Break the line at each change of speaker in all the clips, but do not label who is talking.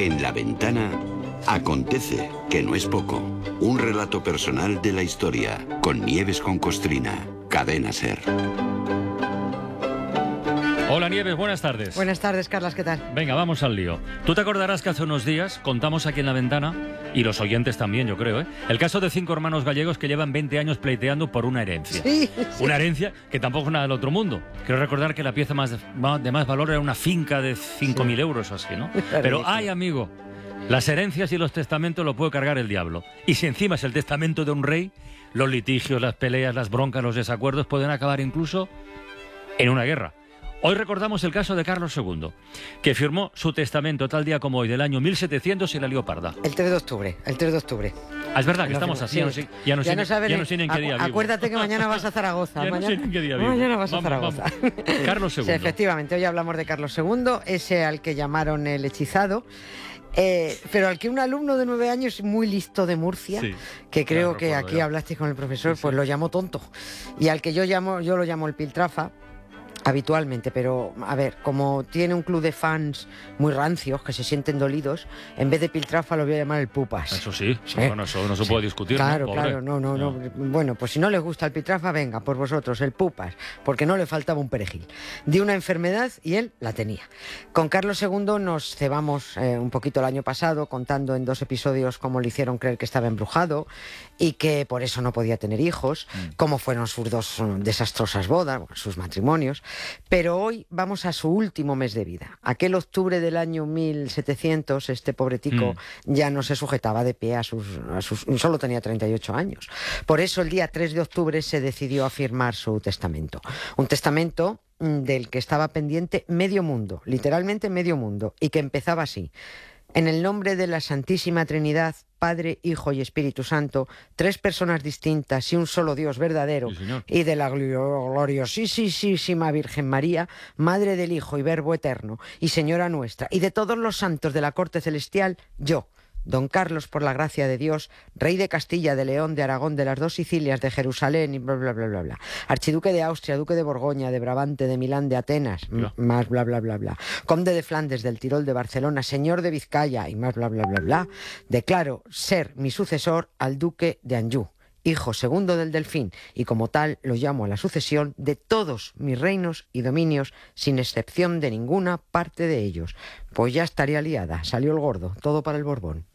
En la ventana acontece, que no es poco, un relato personal de la historia con Nieves con Costrina, cadena ser.
Hola Nieves, buenas tardes.
Buenas tardes, Carlas, ¿qué tal?
Venga, vamos al lío. Tú te acordarás que hace unos días contamos aquí en la ventana, y los oyentes también, yo creo, ¿eh? el caso de cinco hermanos gallegos que llevan 20 años pleiteando por una herencia.
Sí, sí.
Una herencia que tampoco es nada del otro mundo. Quiero recordar que la pieza más de, más valor era una finca de 5.000 euros o así, ¿no? Pero, ay, amigo, las herencias y los testamentos lo puede cargar el diablo. Y si encima es el testamento de un rey, los litigios, las peleas, las broncas, los desacuerdos pueden acabar incluso en una guerra. Hoy recordamos el caso de Carlos II, que firmó su testamento tal día como hoy del año 1700 y la lió parda.
El 3 de octubre, el 3 de octubre.
Ah, es verdad que estamos así,
sí.
ya no sé, ya no sé, ya no sé ni en qué día vivo.
Acuérdate que mañana vas a Zaragoza.
Ya no
mañana,
sé ni en qué día vivo.
Mañana vas a
Vamos,
Zaragoza.
vamos. Carlos II.
Sí, efectivamente, hoy hablamos de Carlos II, ese al que llamaron el hechizado. eh, pero al que un alumno de nueve años muy listo de Murcia,
Sí,
que creo que aquí hablaste con el profesor,
Sí, sí.
pues lo llamó tonto. Y al que yo llamo, yo lo llamo el piltrafa, habitualmente, pero a ver, como tiene un club de fans muy rancios que se sienten dolidos, en vez de piltrafa lo voy a llamar el pupas.
Eso sí,
Sí.
bueno, eso no se puede discutir. ¿no?
Claro,
Pobre.
claro, no, no, no. Bueno, pues si no les gusta el pitrafa, venga, por vosotros, el pupas, porque no le faltaba un perejil. De una enfermedad y él la tenía. Con Carlos II nos cebamos eh, un poquito el año pasado, contando en dos episodios cómo le hicieron creer que estaba embrujado y que por eso no podía tener hijos, cómo fueron sus dos mm, desastrosas bodas, sus matrimonios. Pero hoy vamos a su último mes de vida. Aquel octubre del año 1700, este pobre tico ya no se sujetaba de pie a sus, a sus... Solo tenía 38 años. Por eso el día 3 de octubre se decidió a firmar su testamento. Un testamento mm, del que estaba pendiente medio mundo, literalmente medio mundo, y que empezaba así. En el nombre de la Santísima Trinidad, Padre, Hijo y Espíritu Santo, tres personas distintas y un solo Dios verdadero,
Sí,
y de la gloriosísima Virgen María, Madre del Hijo y Verbo Eterno, y Señora nuestra, y de todos los santos de la corte celestial, yo, Don Carlos, por la gracia de Dios, rey de Castilla, de León, de Aragón, de las dos Sicilias, de Jerusalén y bla, bla, bla, bla, bla. Archiduque de Austria, duque de Borgoña, de Brabante, de Milán, de Atenas, más bla, bla, bla, bla. Conde de Flandes, del Tirol, de Barcelona, señor de Vizcaya y más bla, bla, bla, bla. Declaro ser mi sucesor al duque de Anjou hijo segundo del delfín, y como tal lo llamo a la sucesión de todos mis reinos y dominios, sin excepción de ninguna parte de ellos. Pues ya estaría liada, salió el gordo, todo para el Borbón.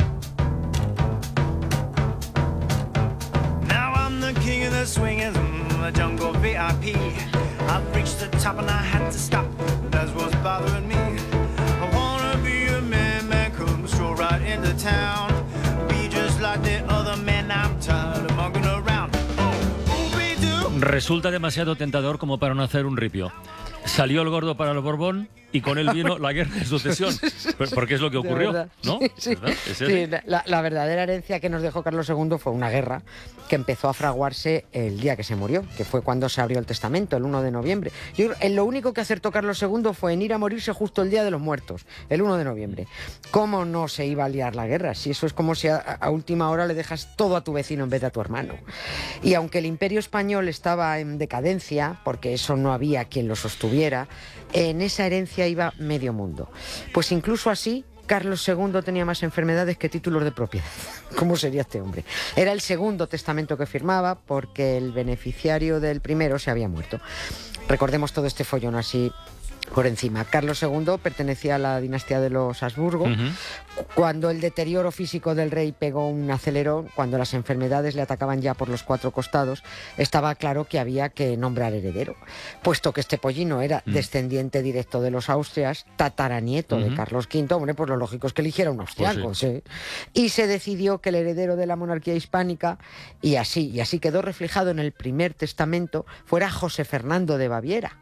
Oh.
Resulta demasiado tentador como para no hacer un ripio. Salió el gordo para el Borbón y con él vino la guerra de sucesión. Porque es lo que ocurrió. ¿no?
Sí.
Es
Sí, la, la verdadera herencia que nos dejó Carlos II fue una guerra que empezó a fraguarse el día que se murió, que fue cuando se abrió el testamento, el 1 de noviembre. Yo creo- eh, lo único que acertó Carlos II fue en ir a morirse justo el día de los muertos, el 1 de noviembre. ¿Cómo no se iba a liar la guerra? Si eso es como si a, a última hora le dejas todo a tu vecino en vez de a tu hermano. Y aunque el imperio español estaba en decadencia, porque eso no había quien lo sostuviera, en esa herencia iba medio mundo. Pues incluso así, Carlos II tenía más enfermedades que títulos de propiedad. ¿Cómo sería este hombre? Era el segundo testamento que firmaba porque el beneficiario del primero se había muerto. Recordemos todo este follón así por encima. Carlos II pertenecía a la dinastía de los Habsburgo. Cuando el deterioro físico del rey pegó un acelerón, cuando las enfermedades le atacaban ya por los cuatro costados, estaba claro que había que nombrar heredero. Puesto que este pollino era descendiente directo de los Austrias, tataranieto de. Carlos V, hombre, pues lo lógico es que eligiera un austriaco.
Pues sí.
sí. Y se decidió que el heredero de la monarquía hispánica, y así, y así quedó reflejado en el primer testamento, fuera José Fernando de Baviera.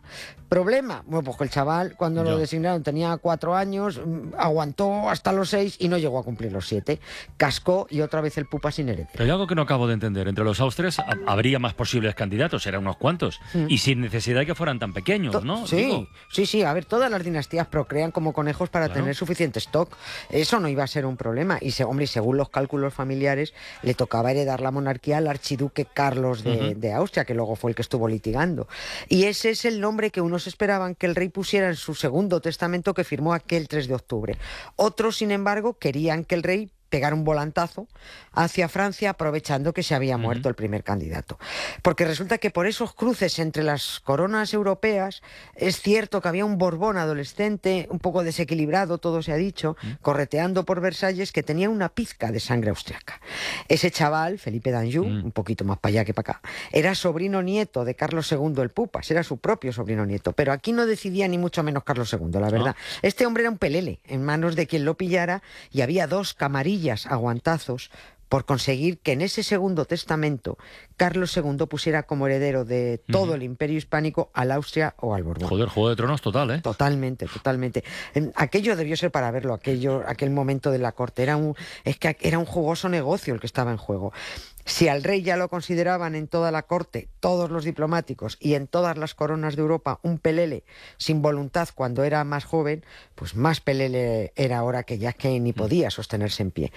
¿Problema? Bueno, pues el chaval, cuando lo
Ya.
designaron, tenía cuatro años, mm, aguantó hasta los seis y no llegó a cumplir los siete. Cascó y otra vez el pupa sin heredero.
Pero hay algo que no acabo de entender. Entre los Austrias ha- habría más posibles candidatos, eran unos cuantos. Y sin necesidad de que fueran tan pequeños, ¿no?
Sí,
Digo,
sí, sí. A ver, todas las dinastías procrean como conejos para
Claro.
tener suficiente stock. Eso no iba a ser un problema. Y, se, hombre, según los cálculos familiares, le tocaba heredar la monarquía al archiduque Carlos de, de Austria, que luego fue el que estuvo litigando. Y ese es el nombre que unos esperaban que el rey pusiera en su segundo testamento que firmó aquel 3 de octubre. Otros, sin embargo, querían que el rey pegar un volantazo hacia Francia aprovechando que se había muerto el primer candidato. Porque resulta que por esos cruces entre las coronas europeas es cierto que había un Borbón adolescente, un poco desequilibrado, todo se ha dicho, correteando por Versalles que tenía una pizca de sangre austriaca. Ese chaval, Felipe d'Anjou, un poquito más para allá que para acá, era sobrino nieto de Carlos II el Pupas, era su propio sobrino nieto, pero aquí no decidía ni mucho menos Carlos II, la verdad. Este hombre era un pelele en manos de quien lo pillara y había dos camarillas aguantazos por conseguir que en ese segundo testamento Carlos II pusiera como heredero de todo el imperio hispánico al Austria o al Borbón.
Joder, Juego de Tronos total, ¿eh?
Totalmente, totalmente. En- Aquello debió ser para verlo, aquello, aquel momento de la corte. Era un, es que era un jugoso negocio el que estaba en juego. Si al rey ya lo consideraban en toda la corte, todos los diplomáticos y en todas las coronas de Europa un pelele sin voluntad cuando era más joven, pues más pelele era ahora que ya que ni podía sostenerse en pie.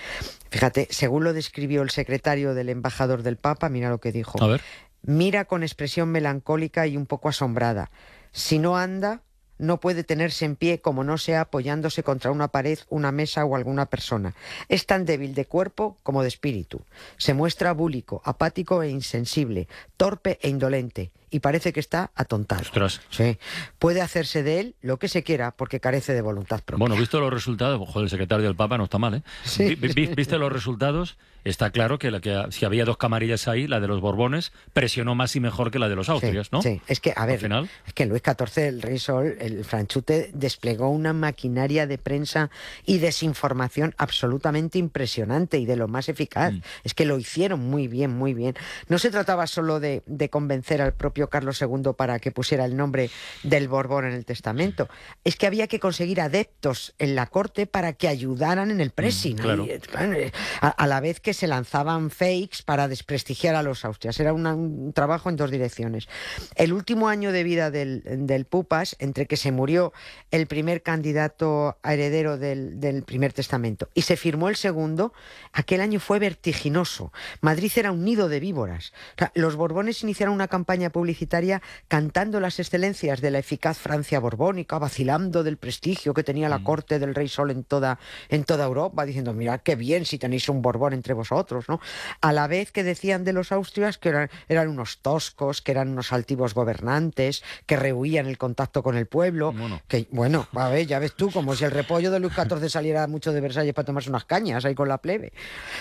Fíjate, según lo describió el secretario del embajador del Papa, mira lo que dijo.
A ver.
Mira con expresión melancólica y un poco asombrada. Si no anda, no puede tenerse en pie como no sea apoyándose contra una pared, una mesa o alguna persona. Es tan débil de cuerpo como de espíritu. Se muestra búlico, apático e insensible, torpe e indolente, y parece que está atontado.
Ostras.
Sí. Puede hacerse de él lo que se quiera porque carece de voluntad propia.
Bueno, visto los resultados, ojo, el secretario del Papa no está mal, ¿eh?
Sí.
Vi- vi- viste los resultados, está claro que, la que si había dos camarillas ahí, la de los Borbones presionó más y mejor que la de los Austrias,
sí,
¿no?
Sí, es que, a ver,
final.
es que Luis XIV, el rey Sol, el franchute, desplegó una maquinaria de prensa y desinformación absolutamente impresionante y de lo más eficaz.
Mm.
Es que lo hicieron muy bien, muy bien. No se trataba solo de, de convencer al propio Carlos II para que pusiera el nombre del Borbón en el testamento. Es que había que conseguir adeptos en la corte para que ayudaran en el pressing.
Mm, claro.
Claro, eh, a, a la vez que se lanzaban fakes para desprestigiar a los austrias. Era una- un trabajo en dos direcciones. El último año de vida del, del Pupas, entre que se murió el primer candidato a heredero del, del primer testamento y se firmó el segundo, aquel año fue vertiginoso. Madrid era un nido de víboras. O sea, los Borbones iniciaron una campaña publicitaria cantando las excelencias de la eficaz Francia borbónica, vacilando del prestigio que tenía la corte del rey Sol en toda, en toda Europa, diciendo, mirad qué bien si tenéis un Borbón entre vosotros, ¿no? A la vez que decían de los austrias que eran, eran unos toscos, que eran unos altivos gobernantes, que rehuían el contacto con el pueblo,
Bueno.
que, bueno, a ver, ya ves tú, como si el repollo de Luis XIV saliera mucho de Versalles para tomarse unas cañas ahí con la plebe.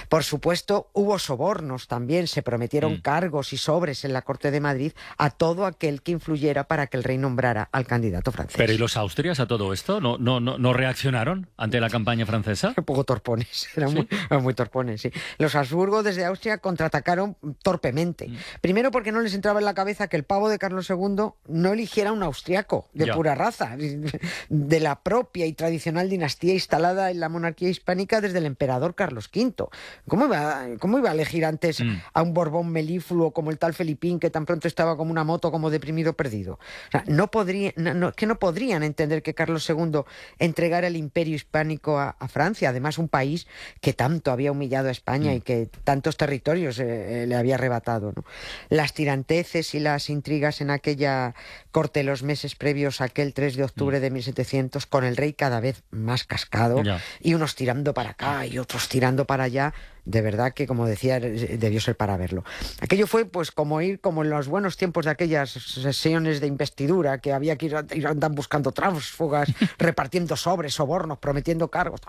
Por supuesto, hubo sobornos también, se prometieron cargos y sobres en la corte de Madrid a todo aquel que influyera para que el rey nombrara al candidato francés.
Pero ¿y los Austrias a todo esto? ¿No, no, no, no reaccionaron ante la campaña francesa?
Un poco torpones, eran muy, torpones, sí. Los Habsburgo desde Austria contraatacaron torpemente.
Mm.
Primero porque no les entraba en la cabeza que el pavo de Carlos II no eligiera un austriaco de
Ya.
pura raza, de la propia y tradicional dinastía instalada en la monarquía hispánica desde el emperador Carlos V. ¿Cómo iba, cómo iba a elegir antes
Mm.
a un Borbón melífluo como el tal Felipín que tan pronto estaba como una moto como deprimido perdido? O sea, no podría, no- no- que no podrían entender que Carlos II entregara el imperio hispánico a, a Francia, además un país que tanto había humillado a España y que tantos territorios eh, eh, le había arrebatado. ¿no? Las tiranteces y las intrigas en aquella corte los meses previos a aquel 3 de octubre de 1700, con el rey cada vez más cascado
Ya.
y unos tirando para acá y otros tirando para allá, de verdad que, como decía, debió ser para verlo. Aquello fue pues como ir como en los buenos tiempos de aquellas sesiones de investidura, que había que ir, ir andar buscando tránsfugas, repartiendo sobres, sobornos, prometiendo cargos.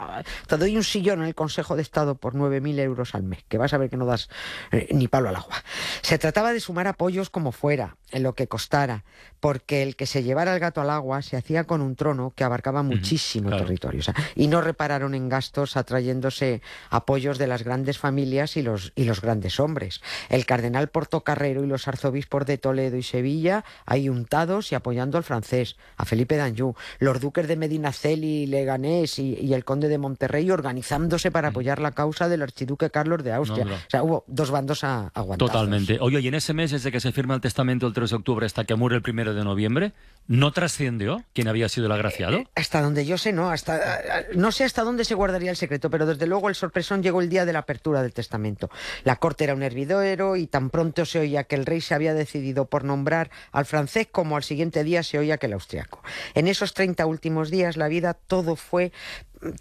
Te doy un sillón en el Consejo de Estado por 9.000 euros al mes, que vas a ver que no das eh, ni palo al agua. Se trataba de sumar apoyos como fuera, en lo que costara, porque el que se llevara el gato al agua se hacía con un trono que abarcaba muchísimo
claro.
territorio. o sea, y no repararon en gastos atrayéndose apoyos de las grandes familias y los, y los grandes hombres. El cardenal Portocarrero y los arzobispos de Toledo y Sevilla ahí untados y apoyando al francés, a Felipe d'Anjou. Los duques de Medinaceli, Leganés y, y el conde de Monterrey organizándose para apoyar la causa del archiduque Carlos de Austria.
No, no.
O sea, hubo dos bandos a, aguantados.
Totalmente. Oye, y en ese mes, desde que se firma el testamento el 3 de octubre hasta que muere el 1 de noviembre, ¿no trascendió quién había sido el agraciado?
Hasta donde yo sé, no. Hasta, no sé hasta dónde se guardaría el secreto, pero desde luego el sorpresón llegó el día de la apertura del testamento. La corte era un hervidero y tan pronto se oía que el rey se había decidido por nombrar al francés como al siguiente día se oía que el austriaco. En esos 30 últimos días la vida todo fue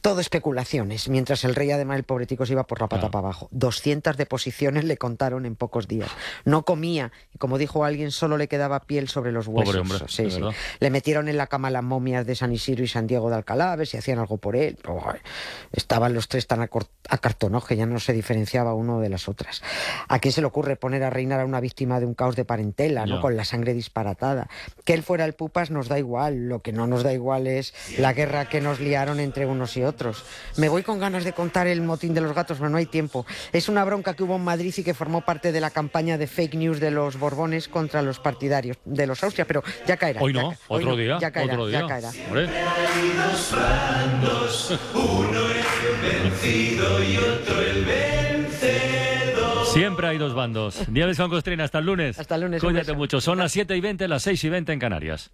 todo especulaciones, mientras el rey además el pobretico se iba por la pata
Claro.
para abajo. 200 deposiciones le contaron en pocos días. No comía y como dijo alguien solo le quedaba piel sobre los huesos.
Pobre hombre,
Sí, sí. Le metieron en la cama las momias de San Isidro y San Diego de Alcalá, a ver si hacían algo por él. Estaban los tres tan acartonados que ya no se diferenciaba uno de las otras. ¿A quién se le ocurre poner a reinar a una víctima de un caos de parentela, ¿no? Con la sangre disparatada? Que él fuera el pupas nos da igual. Lo que no nos da igual es la guerra que nos liaron entre unos y otros. Me voy con ganas de contar el motín de los gatos, pero no hay tiempo. Es una bronca que hubo en Madrid y que formó parte de la campaña de fake news de los Borbones contra los partidarios de los Austria, pero ya caerá.
Hoy
ya
no,
hoy
otro
no,
día,
Ya caerá,
otro día.
ya caerá.
Hombre. Siempre hay dos bandos. Nieves con Costrina, hasta el lunes.
Hasta el lunes, un
Cuídate mucho. Son las 7 y 20, las 6 y 20 en Canarias.